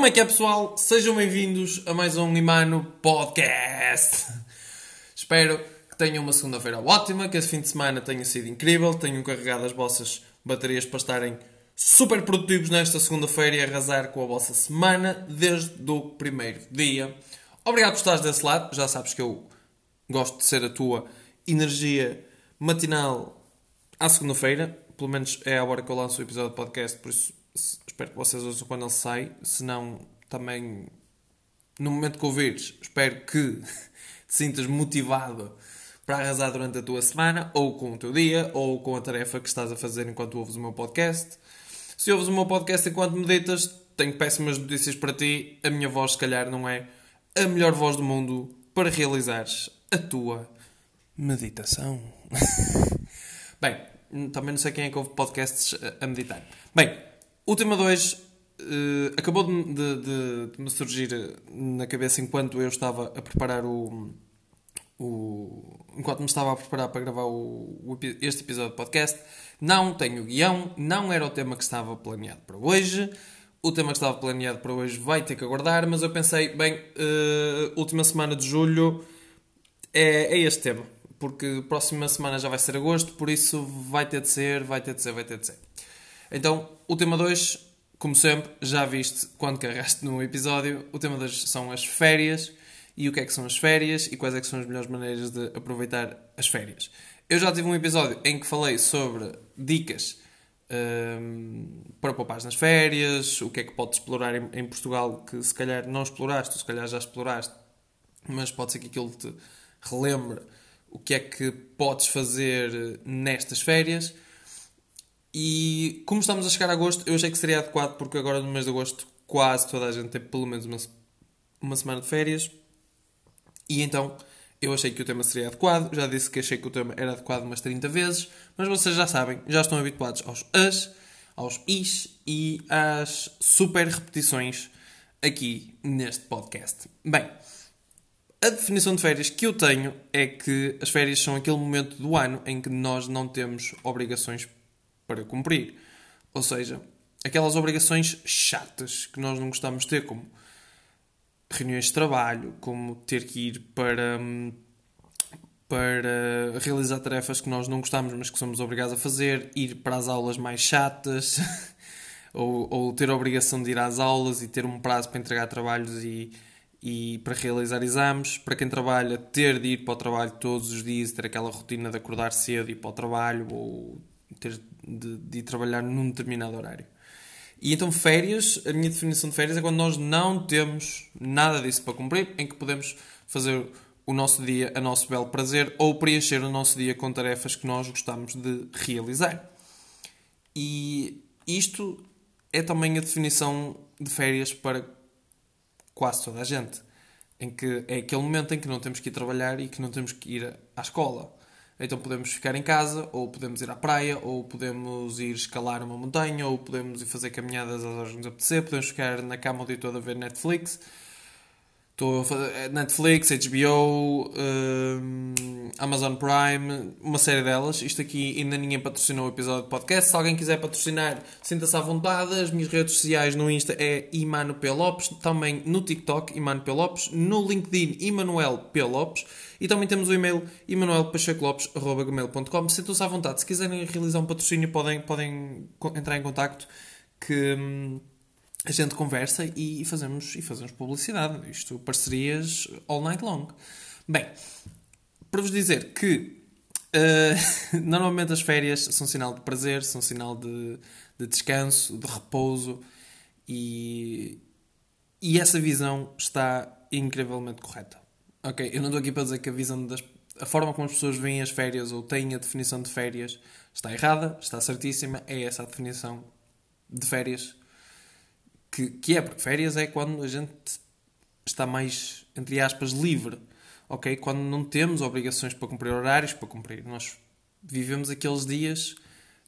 Como é que é, pessoal? Sejam bem-vindos a mais um Imano Podcast. Espero que tenham uma segunda-feira ótima, que esse fim de semana tenha sido incrível, tenham carregado as vossas baterias para estarem super produtivos nesta segunda-feira e arrasar com a vossa semana desde o primeiro dia. Obrigado por estares desse lado. Já sabes que eu gosto de ser a tua energia matinal à segunda-feira. Pelo menos é a hora que eu lanço o episódio do podcast, por isso espero que vocês ouçam quando ele sai. Se não, também no momento que ouvires, espero que te sintas motivado para arrasar durante a tua semana, ou com o teu dia, ou com a tarefa que estás a fazer enquanto ouves o meu podcast. Se ouves o meu podcast enquanto meditas, tenho péssimas notícias para ti. A minha voz, se calhar, não é a melhor voz do mundo para realizares a tua meditação. Bem, também não sei quem é que ouve podcasts a meditar. Bem, o tema 2 uh, acabou de, de, de, de, me surgir na cabeça enquanto eu estava a preparar o. o enquanto me estava a preparar para gravar o, o, este episódio de podcast. Não tenho guião, não era o tema que estava planeado para hoje. O tema que estava planeado para hoje vai ter que aguardar, mas eu pensei, bem, uh, última semana de julho é, é este tema, porque próxima semana já vai ser agosto, por isso vai ter de ser, vai ter de ser, vai ter de ser. Então, o tema 2, como sempre, já viste quando carregaste no episódio, o tema 2 são as férias e o que é que são as férias e quais é que são as melhores maneiras de aproveitar as férias. Eu já tive um episódio em que falei sobre dicas um, para poupar nas férias, o que é que podes explorar em, em, Portugal que se calhar não exploraste, ou se calhar já exploraste, mas pode ser que aquilo te relembre o que é que podes fazer nestas férias. E como estamos a chegar a agosto, eu achei que seria adequado, porque agora no mês de agosto quase toda a gente tem pelo menos uma, uma semana de férias. E então eu achei que o tema seria adequado, já disse que achei que o tema era adequado umas 30 vezes, mas vocês já sabem, já estão habituados aos as, aos is e às super repetições aqui neste podcast. Bem, a definição de férias que eu tenho é que as férias são aquele momento do ano em que nós não temos obrigações para cumprir. Ou seja, aquelas obrigações chatas que nós não gostamos de ter, como reuniões de trabalho, como ter que ir para, para realizar tarefas que nós não gostamos, mas que somos obrigados a fazer, ir para as aulas mais chatas, ou, ou ter a obrigação de ir às aulas e ter um prazo para entregar trabalhos e, e para realizar exames. Para quem trabalha, ter de ir para o trabalho todos os dias, ter aquela rotina de acordar cedo e ir para o trabalho, ou ter de, de ir trabalhar num determinado horário. E então, férias, a minha definição de férias é quando nós não temos nada disso para cumprir, em que podemos fazer o nosso dia a nosso belo prazer ou preencher o nosso dia com tarefas que nós gostamos de realizar. E isto é também a definição de férias para quase toda a gente. Em que é aquele momento em que não temos que ir trabalhar e que não temos que ir à escola. Então podemos ficar em casa, ou podemos ir à praia, ou podemos ir escalar uma montanha, ou podemos ir fazer caminhadas às horas que nos apetecer, podemos ficar na cama o dia todo a ver Netflix. Estou a fazer Netflix, HBO, um, Amazon Prime, uma série delas. Isto aqui ainda ninguém patrocinou o episódio de podcast. Se alguém quiser patrocinar, sinta-se à vontade. As minhas redes sociais no Insta é Imano P. Lopes, também no TikTok, Imano P. Lopes, no LinkedIn, Emanuel P. Lopes. E também temos o e-mail emanuelpachecolopes.com. Sintam-se à vontade. Se quiserem realizar um patrocínio, podem, podem entrar em contacto que hum, a gente conversa e fazemos, e fazemos publicidade. Isto, parcerias all night long. Bem, para vos dizer que uh, normalmente as férias são sinal de prazer, são sinal de, de descanso, de repouso e, e essa visão está incrivelmente correta. Ok, eu não estou aqui para dizer que a visão das a forma como as pessoas veem as férias ou têm a definição de férias está errada, está certíssima, é essa a definição de férias que, que é, porque férias é quando a gente está mais, entre aspas, livre, ok? Quando não temos obrigações para cumprir horários, para cumprir. Nós vivemos aqueles dias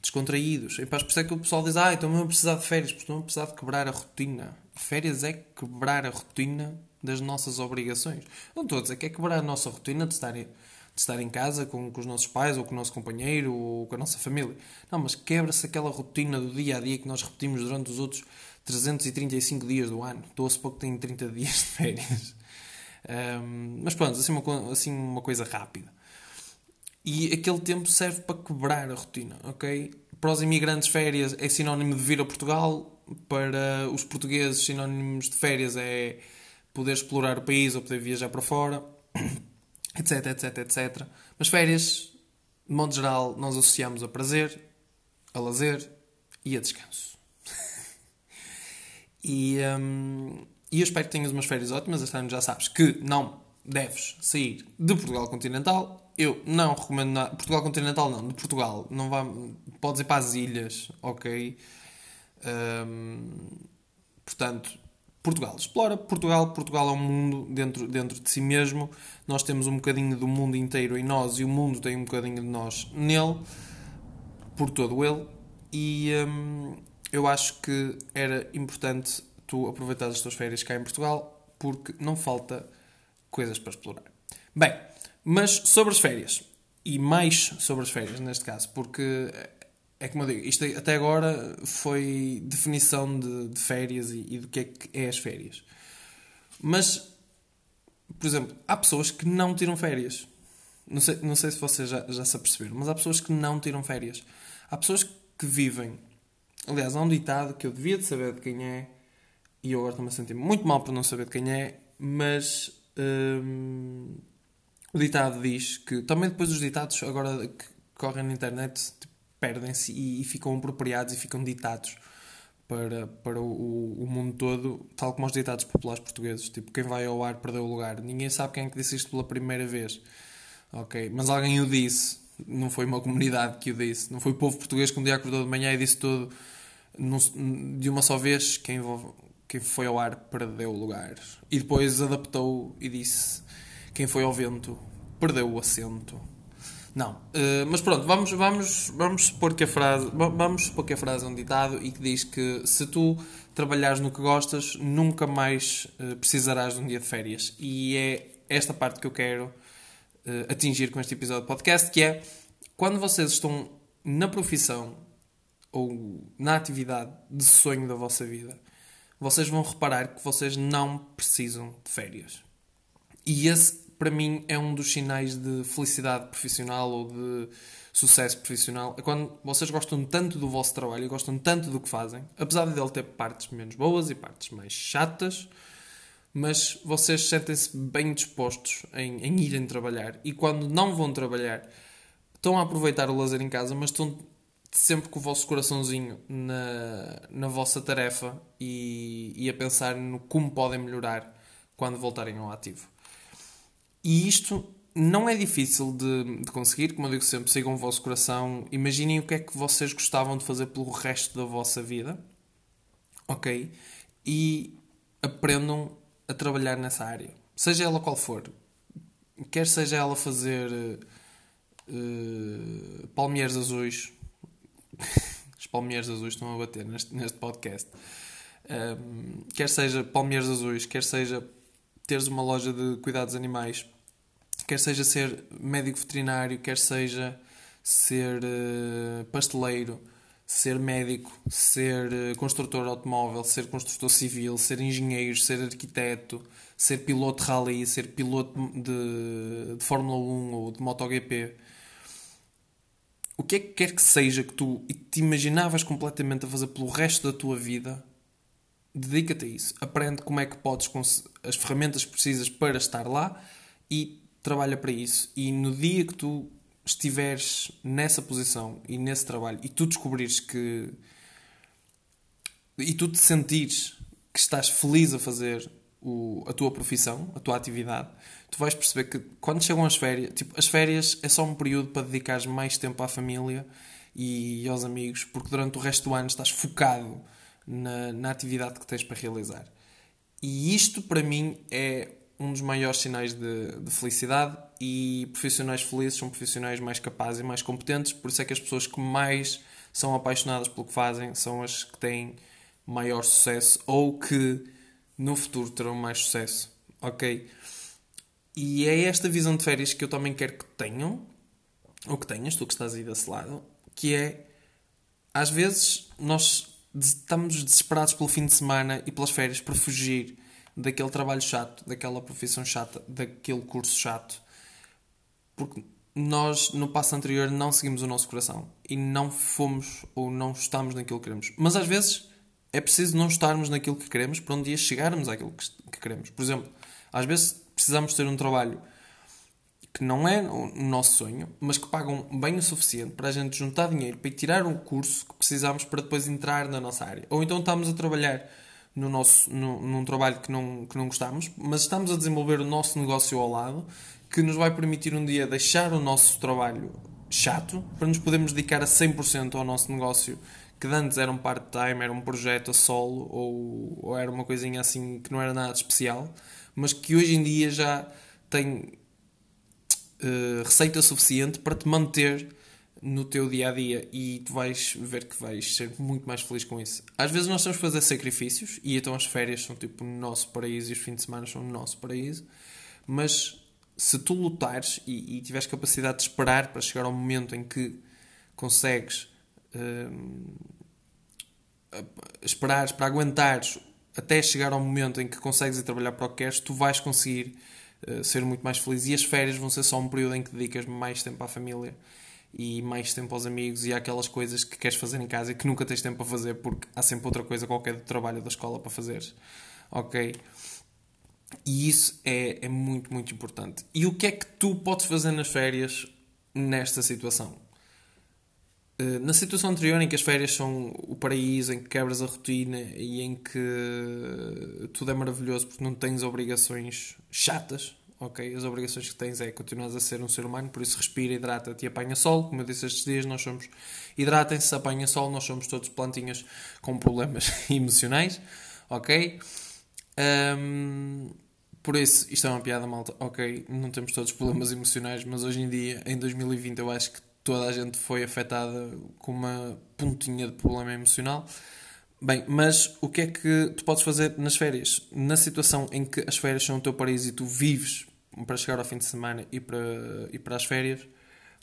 descontraídos. E para é que o pessoal diz, ah, então não precisar de férias, porque não vou precisar de quebrar a rotina. Férias é quebrar a rotina das nossas obrigações. Não estou a dizer que é quebrar a nossa rotina de estar, de estar em casa com, com os nossos pais, ou com o nosso companheiro, ou com a nossa família. Não, mas quebra-se aquela rotina do dia a dia que nós repetimos durante os outros 335 dias do ano. Estou a supor que tenho 30 dias de férias. Um, mas pronto, assim uma, assim uma coisa rápida. E aquele tempo serve para quebrar a rotina, ok? Para os imigrantes, férias é sinónimo de vir a Portugal. Para os portugueses, sinónimos de férias é poder explorar o país ou poder viajar para fora, etc, etc, etc. Mas férias, de modo geral, nós associamos a prazer, a lazer e a descanso. e, um, e eu espero que tenhas umas férias ótimas. Este ano já sabes que não deves sair de Portugal continental eu não recomendo nada. Portugal continental não, de Portugal. Não vá, podes ir para as ilhas, ok? Portanto, Portugal. Explora Portugal. Portugal é um mundo dentro, dentro de si mesmo. Nós temos um bocadinho do mundo inteiro em nós e o mundo tem um bocadinho de nós nele, por todo ele. E eu acho que era importante tu as tuas férias cá em Portugal, porque não falta coisas para explorar. Bem, mas sobre as férias, e mais sobre as férias neste caso, porque é como eu digo, isto até agora foi definição de, de férias e, e, do que é que é as férias. Mas, por exemplo, há pessoas que não tiram férias. Não sei, não sei se vocês já, já se aperceberam, mas há pessoas que não tiram férias. Há pessoas que vivem. Aliás, há um ditado que eu devia de saber de quem é, e eu agora estou-me a sentir muito mal por não saber de quem é, mas. Hum, o ditado diz que também depois os ditados agora que correm na internet tipo, perdem-se e, e, ficam apropriados e ficam ditados para, para o, o, mundo todo, tal como os ditados populares portugueses. Tipo, quem vai ao ar perdeu o lugar. Ninguém sabe quem é que disse isto pela primeira vez. Ok, mas alguém o disse. Não foi uma comunidade que o disse. Não foi o povo português que um dia acordou de manhã e disse tudo de uma só vez. Quem, quem foi ao ar perdeu o lugar. E depois adaptou e disse quem foi ao vento perdeu o assento. Não, uh, mas pronto, vamos, vamos, vamos supor que a frase, vamos supor que a frase é um ditado e que diz que se tu trabalhares no que gostas, nunca mais uh, precisarás de um dia de férias. E é esta parte que eu quero uh, atingir com este episódio de podcast, que é quando vocês estão na profissão ou na atividade de sonho da vossa vida, vocês vão reparar que vocês não precisam de férias. E esse para mim é um dos sinais de felicidade profissional ou de sucesso profissional. É quando vocês gostam tanto do vosso trabalho e gostam tanto do que fazem, apesar de ele ter partes menos boas e partes mais chatas, mas vocês sentem-se bem dispostos em, em irem trabalhar. E quando não vão trabalhar, estão a aproveitar o lazer em casa, mas estão sempre com o vosso coraçãozinho na, na vossa tarefa e, e a pensar no como podem melhorar quando voltarem ao ativo. E isto não é difícil de, de, conseguir, como eu digo sempre, sigam o vosso coração, imaginem o que é que vocês gostavam de fazer pelo resto da vossa vida, ok? E aprendam a trabalhar nessa área, seja ela qual for. Quer seja ela fazer uh, palmeiras azuis, os palmeiras azuis estão a bater neste, neste podcast. Um, quer seja palmeiras azuis, quer seja teres uma loja de cuidados animais, quer seja ser médico veterinário, quer seja ser uh, pasteleiro, ser médico, ser uh, construtor automóvel, ser construtor civil, ser engenheiro, ser arquiteto, ser piloto de rally, ser piloto de, de Fórmula 1 ou de MotoGP. O que é que quer que seja que tu te imaginavas completamente a fazer pelo resto da tua vida, dedica-te a isso. Aprende como é que podes as ferramentas que precisas para estar lá e trabalha para isso. E no dia que tu estiveres nessa posição e nesse trabalho e tu descobrires que. e tu te sentires que estás feliz a fazer o, a tua profissão, a tua atividade, tu vais perceber que quando chegam as férias, tipo, as férias é só um período para dedicares mais tempo à família e aos amigos, porque durante o resto do ano estás focado na, na atividade que tens para realizar. E isto para mim é um dos maiores sinais de, de, felicidade e profissionais felizes são profissionais mais capazes e mais competentes, por isso é que as pessoas que mais são apaixonadas pelo que fazem são as que têm maior sucesso ou que no futuro terão mais sucesso, ok? E é esta visão de férias que eu também quero que tenham, ou que tenhas, tu que estás aí desse lado, que é às vezes nós estamos desesperados pelo fim de semana e pelas férias para fugir daquele trabalho chato, daquela profissão chata, daquele curso chato. Porque nós, no passo anterior, não seguimos o nosso coração e não fomos ou não estamos naquilo que queremos. Mas às vezes é preciso não estarmos naquilo que queremos para um dia chegarmos àquilo que queremos. Por exemplo, às vezes precisamos ter um trabalho que não é o nosso sonho, mas que pagam bem o suficiente para a gente juntar dinheiro para ir tirar um curso que precisamos para depois entrar na nossa área. Ou então estamos a trabalhar no nosso, no, num trabalho que não, que não gostamos, mas estamos a desenvolver o nosso negócio ao lado, que nos vai permitir um dia deixar o nosso trabalho chato para nos podermos dedicar a 100% ao nosso negócio, que antes era um part-time, era um projeto a solo ou, ou era uma coisinha assim que não era nada especial, mas que hoje em dia já tem uh, receita suficiente para te manter no teu dia a dia e tu vais ver que vais ser muito mais feliz com isso. Às vezes nós temos que fazer sacrifícios e então as férias são tipo o nosso paraíso e os fins de semana são o nosso paraíso, mas se tu lutares e, e tiveres capacidade de esperar para chegar ao momento em que consegues uh, esperares para aguentares até chegar ao momento em que consegues ir trabalhar para o que queres, tu vais conseguir uh, ser muito mais feliz e as férias vão ser só um período em que dedicas mais tempo à família e mais tempo aos amigos e aquelas coisas que queres fazer em casa e que nunca tens tempo a fazer porque há sempre outra coisa qualquer do trabalho da escola para fazeres. Ok? E isso é, é muito, muito importante. E o que é que tu podes fazer nas férias nesta situação? Eh, na situação anterior, em que as férias são o paraíso, em que quebras a rotina e em que tudo é maravilhoso porque não tens obrigações chatas, ok? As obrigações que tens é continuar a ser um ser humano, por isso respira, hidrata-te e apanha sol. Como eu disse estes dias, nós somos. Hidratem-se, apanha sol, nós somos todos plantinhas com problemas emocionais, ok? Um, por isso, isto é uma piada malta, ok? Não temos todos problemas emocionais, mas hoje em dia, em 2020, eu acho que toda a gente foi afetada com uma pontinha de problema emocional. Bem, mas o que é que tu podes fazer nas férias? Na situação em que as férias são o teu paraíso e tu vives para chegar ao fim de semana e para, e para as férias.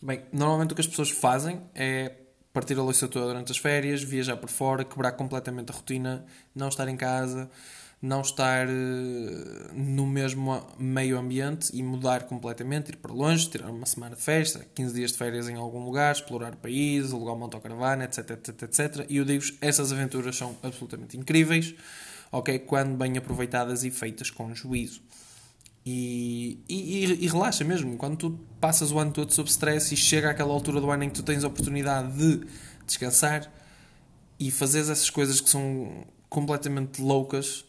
Bem, normalmente o que as pessoas fazem é partir a louça toda durante as férias, viajar por fora, quebrar completamente a rotina, não estar em casa, não estar uh, no mesmo meio ambiente e mudar completamente, ir para longe, tirar uma semana de festa, 15 dias de férias em algum lugar, explorar o país, alugar uma autocaravana, etc, etc, etc. E eu digo essas aventuras são absolutamente incríveis, ok? Quando bem aproveitadas e feitas com juízo. E, e, e, relaxa mesmo. Quando tu passas o ano todo sob stress e chega àquela altura do ano em que tu tens a oportunidade de descansar e fazeres essas coisas que são completamente loucas, eh,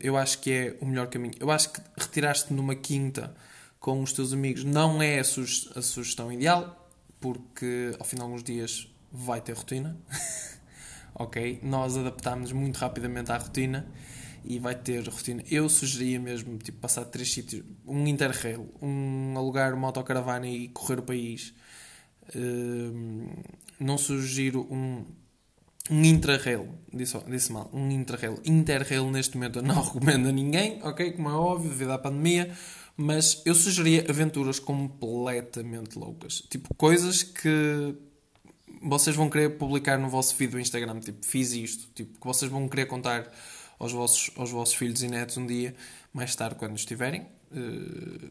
eu acho que é o melhor caminho. Eu acho que retirar-te numa quinta com os teus amigos não é a sugestão ideal, porque ao fim de alguns dias vai ter rotina. ok? Nós adaptámos muito rapidamente à rotina e vai ter rotina. Eu sugeria mesmo tipo, passar três sítios: um interrail, um alugar uma autocaravana e correr o país. Uh, não sugiro um, um intrarail, disse, disse mal, um intrarail. Interrail neste momento eu não recomendo a ninguém, ok? Como é óbvio, devido à pandemia. Mas eu sugeria aventuras completamente loucas. Tipo, coisas que vocês vão querer publicar no vosso feed do Instagram. Tipo, fiz isto. Tipo, que vocês vão querer contar aos vossos, aos vossos filhos e netos um dia, mais tarde, quando estiverem. Uh,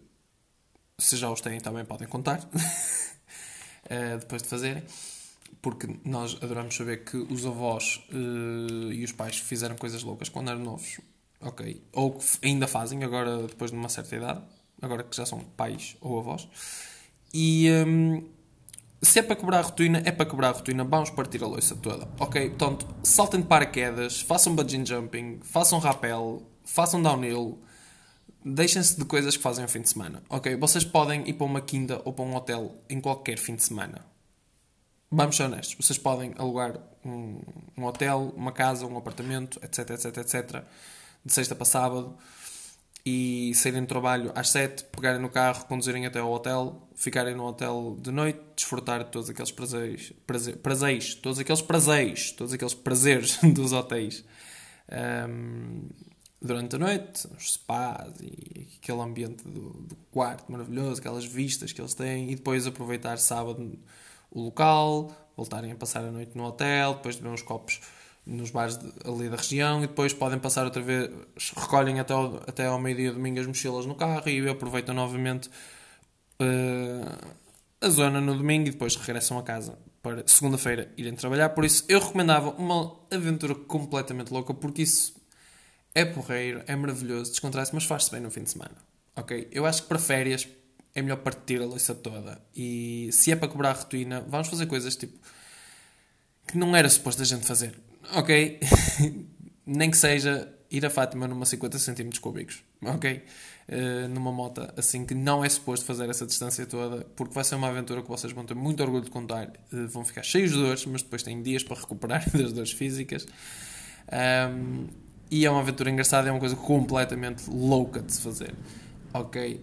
se já os têm, também podem contar. uh, depois de fazerem. Porque nós adoramos saber que os avós uh, e os pais fizeram coisas loucas quando eram novos. Ok. Ou que ainda fazem, agora depois de uma certa idade. Agora que já são pais ou avós. E. Um, se é para quebrar a rotina, é para quebrar a rotina. Vamos partir a louça toda. Ok? Portanto, saltem de paraquedas, façam bungee jumping, façam rappel, façam downhill. Deixem-se de coisas que fazem ao fim de semana. Ok? Vocês podem ir para uma quinta ou para um hotel em qualquer fim de semana. Vamos ser honestos. Vocês podem alugar um, um hotel, uma casa, um apartamento, etc, etc, etc. De sexta para sábado e saírem do trabalho às 7, pegarem no carro, conduzirem até ao hotel, ficarem no hotel de noite, desfrutar de todos aqueles prazeres, prazer, prazeres todos aqueles prazeres, todos aqueles prazeres dos hotéis um, durante a noite, os spas e aquele ambiente do, do, quarto maravilhoso, aquelas vistas que eles têm, e depois aproveitar sábado o local, voltarem a passar a noite no hotel, depois de beber uns copos nos bares de, ali da região e depois podem passar outra vez, recolhem até ao, até ao meio-dia domingo as mochilas no carro e aproveitam novamente uh, a zona no domingo e depois regressam a casa para segunda-feira irem trabalhar. Por isso eu recomendava uma aventura completamente louca porque isso é porreiro, é maravilhoso, descontrai-se, mas faz-se bem no fim de semana. Ok? Eu acho que para férias é melhor partir a louça toda. E se é para cobrar a rotina, vamos fazer coisas tipo que não era suposto a gente fazer. Ok? Nem que seja ir a Fátima numa 50 cm cúbicos. Ok? Uh, numa moto assim que não é suposto fazer essa distância toda, porque vai ser uma aventura que vocês vão ter muito orgulho de contar. Uh, vão ficar cheios de dores, mas depois têm dias para recuperar das dores físicas. Um, e é uma aventura engraçada, é uma coisa completamente louca de se fazer. Ok?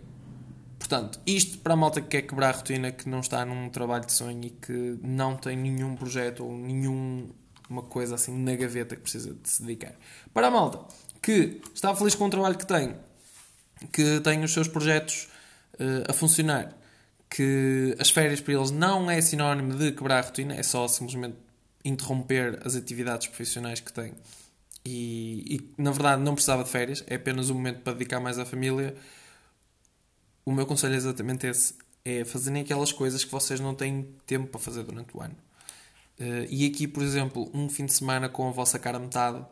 Portanto, isto para a malta que quer quebrar a rotina, que não está num trabalho de sonho e que não tem nenhum projeto ou nenhuma coisa assim na gaveta que precisa de se dedicar. Para a malta que está feliz com o trabalho que tem, que tem os seus projetos uh, a funcionar, que as férias para eles não é sinónimo de quebrar a rotina, é só simplesmente interromper as atividades profissionais que têm. E, e na verdade não precisava de férias, é apenas um momento para dedicar mais à família o meu conselho é exatamente esse: é fazerem aquelas coisas que vocês não têm tempo para fazer durante o ano. Uh, e aqui, por exemplo, um fim de semana com a vossa cara metade,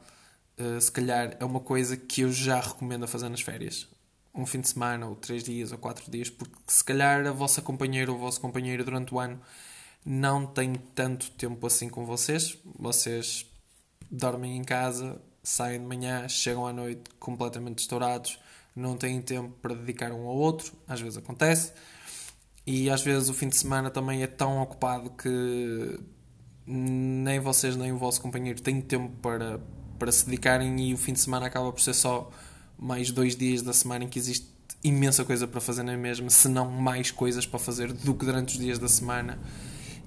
uh, se calhar é uma coisa que eu já recomendo a fazer nas férias. Um fim de semana, ou três dias, ou quatro dias, porque se calhar a vossa companheira ou o vosso companheiro durante o ano não tem tanto tempo assim com vocês. Vocês dormem em casa, saem de manhã, chegam à noite completamente estourados não têm tempo para dedicar um ao outro, às vezes acontece, e às vezes o fim de semana também é tão ocupado que nem vocês nem o vosso companheiro têm tempo para, para se dedicarem e o fim de semana acaba por ser só mais dois dias da semana em que existe imensa coisa para fazer na mesma, se não mais coisas para fazer do que durante os dias da semana.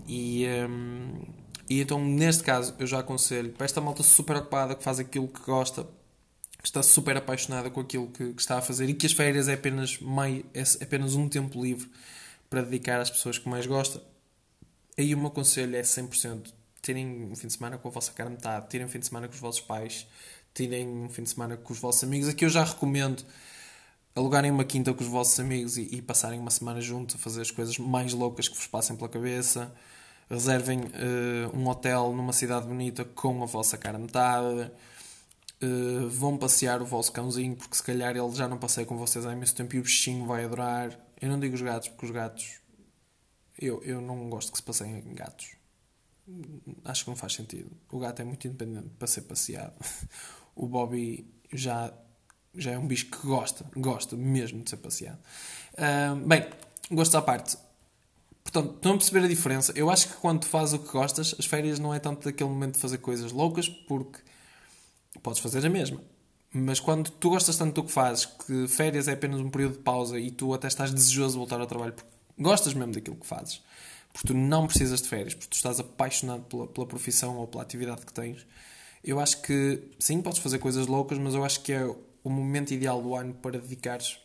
E, um, e então, neste caso, eu já aconselho para esta malta super ocupada que faz aquilo que gosta, está super apaixonada com aquilo que, que, está a fazer e que as férias é apenas, mai, é apenas um tempo livre para dedicar às pessoas que mais gosta. Aí o meu conselho é 100% terem um fim de semana com a vossa cara metade, terem um fim de semana com os vossos pais, terem um fim de semana com os vossos amigos. Aqui eu já recomendo alugarem uma quinta com os vossos amigos e, e passarem uma semana juntos a fazer as coisas mais loucas que vos passem pela cabeça. Reservem uh, um hotel numa cidade bonita com a vossa cara metade Uh, vão passear o vosso cãozinho, porque se calhar ele já não passei com vocês há imenso tempo e o bichinho vai adorar. Eu não digo os gatos, porque os gatos. Eu, eu não gosto que se passeiem em gatos. Acho que não faz sentido. O gato é muito independente para ser passeado. O Bobby já, já é um bicho que gosta, gosta mesmo de ser passeado. Uh, bem, gosto à parte. Portanto, estão a perceber a diferença? Eu acho que quando fazes o que gostas, as férias não é tanto daquele momento de fazer coisas loucas, porque podes fazer a mesma. Mas quando tu gostas tanto do que fazes, que férias é apenas um período de pausa e tu até estás desejoso de voltar ao trabalho porque gostas mesmo daquilo que fazes, porque tu não precisas de férias, porque tu estás apaixonado pela, pela profissão ou pela atividade que tens, eu acho que sim, podes fazer coisas loucas, mas eu acho que é o momento ideal do ano para dedicares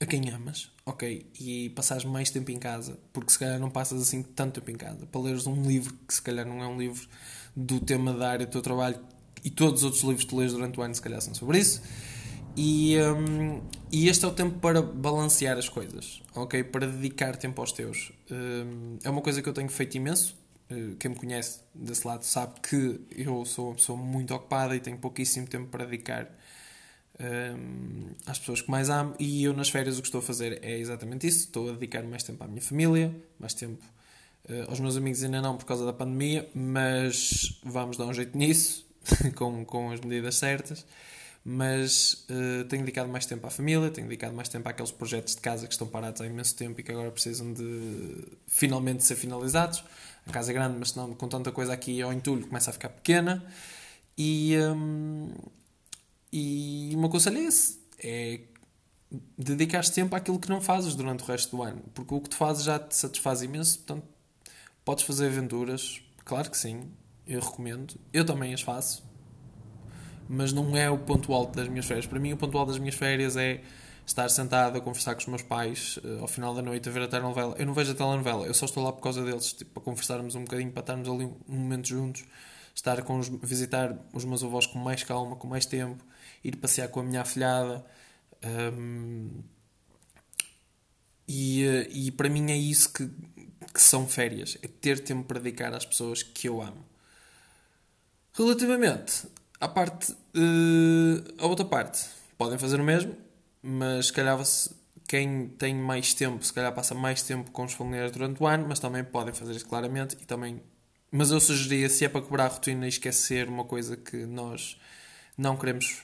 a quem amas, ok? E passares mais tempo em casa, porque se calhar não passas assim tanto tempo em casa, para leres um livro que se calhar não é um livro do tema da área do teu trabalho e todos os outros livros que lês durante o ano, se calhar, são sobre isso. E, um, e este é o tempo para balancear as coisas, ok? Para dedicar tempo aos teus. Um, é uma coisa que eu tenho feito imenso. Uh, quem me conhece desse lado sabe que eu sou uma pessoa muito ocupada e tenho pouquíssimo tempo para dedicar um, às pessoas que mais amo. E eu, nas férias, o que estou a fazer é exatamente isso. Estou a dedicar mais tempo à minha família, mais tempo uh, aos meus amigos, ainda não por causa da pandemia, mas vamos dar um jeito nisso com, com as medidas certas, mas uh, tenho dedicado mais tempo à família, tenho dedicado mais tempo àqueles projetos de casa que estão parados há imenso tempo e que agora precisam de finalmente ser finalizados. A casa é grande, mas não, com tanta coisa aqui ao entulho começa a ficar pequena. E, um, e o meu conselho é esse: é dedicar tempo àquilo que não fazes durante o resto do ano, porque o que tu fazes já te satisfaz imenso, portanto, podes fazer aventuras, claro que sim, eu recomendo. Eu também as faço, mas não é o ponto alto das minhas férias. Para mim, o ponto alto das minhas férias é estar sentado a conversar com os meus pais uh, ao final da noite a ver a telenovela. Eu não vejo a telenovela, eu só estou lá por causa deles, tipo, para conversarmos um bocadinho, para estarmos ali um momento juntos, estar com os, visitar os meus avós com mais calma, com mais tempo, ir passear com a minha afilhada. Um, e, eh, e para mim é isso que, que são férias, é ter tempo para dedicar às pessoas que eu amo. Relativamente à parte, uh, outra parte, podem fazer o mesmo, mas se calhar quem tem mais tempo, se calhar passa mais tempo com os familiares durante o ano, mas também podem fazer isso claramente e também. Mas eu sugeria, se é para quebrar a rotina e esquecer uma coisa que nós não queremos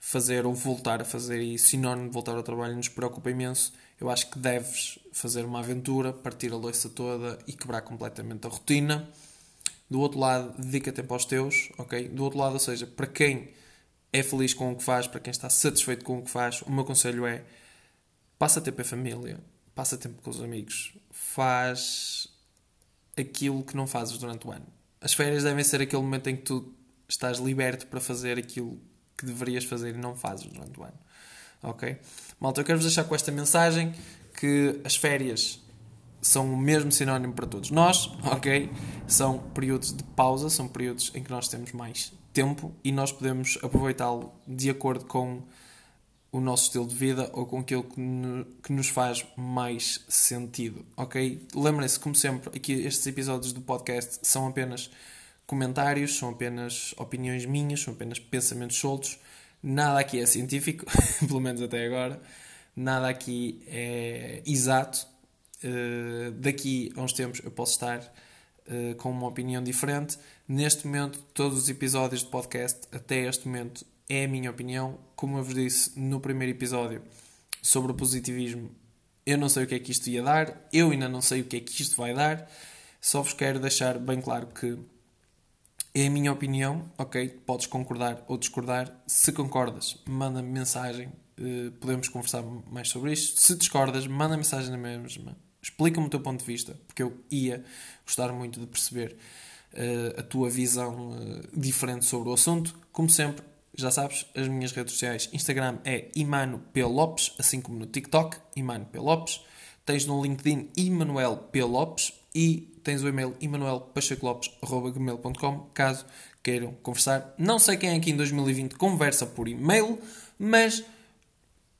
fazer ou voltar a fazer e sinónimo de voltar ao trabalho nos preocupa imenso, eu acho que deves fazer uma aventura, partir a louça toda e quebrar completamente a rotina. Do outro lado, dedica tempo aos teus, ok? Do outro lado, ou seja, para quem é feliz com o que faz, para quem está satisfeito com o que faz, o meu conselho é passa tempo em família, passa tempo com os amigos, faz aquilo que não fazes durante o ano. As férias devem ser aquele momento em que tu estás liberto para fazer aquilo que deverias fazer e não fazes durante o ano. Ok? Malta, eu quero-vos deixar com esta mensagem que as férias são o mesmo sinónimo para todos nós, ok? São períodos de pausa, são períodos em que nós temos mais tempo e nós podemos aproveitá-lo de acordo com o nosso estilo de vida ou com aquilo que, no, que nos faz mais sentido, ok? Lembrem-se, como sempre, aqui estes episódios do podcast são apenas comentários, são apenas opiniões minhas, são apenas pensamentos soltos. Nada aqui é científico, pelo menos até agora. Nada aqui é exato. Uh, daqui a uns tempos eu posso estar uh, com uma opinião diferente. Neste momento, todos os episódios de podcast, até este momento, é a minha opinião. Como eu vos disse no primeiro episódio sobre o positivismo, eu não sei o que é que isto ia dar, eu ainda não sei o que é que isto vai dar. Só vos quero deixar bem claro que é a minha opinião, ok? Podes concordar ou discordar. Se concordas, manda-me mensagem, uh, podemos conversar mais sobre isto. Se discordas, manda mensagem na mesma. Explica-me o teu ponto de vista, porque eu ia gostar muito de perceber uh, a tua visão uh, diferente sobre o assunto. Como sempre, já sabes, as minhas redes sociais, Instagram é Imano P. Lopes, assim como no TikTok, Imano P. Lopes. Tens no LinkedIn Emanuel P. Lopes e tens o e-mail emanuelpachecolopes.gmail.com caso queiram conversar. Não sei quem aqui em 2020 conversa por e-mail, mas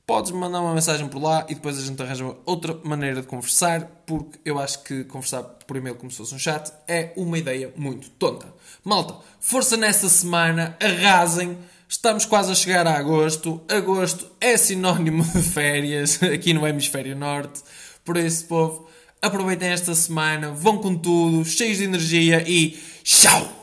podes mandar uma mensagem por lá e depois a gente arranja outra maneira de conversar, porque eu acho que conversar por e-mail como se fosse um chat é uma ideia muito tonta. Malta, força nesta semana, arrasem. Estamos quase a chegar a agosto. Agosto é sinónimo de férias aqui no Hemisfério Norte. Por isso, povo, aproveitem esta semana, vão com tudo, cheios de energia e tchau!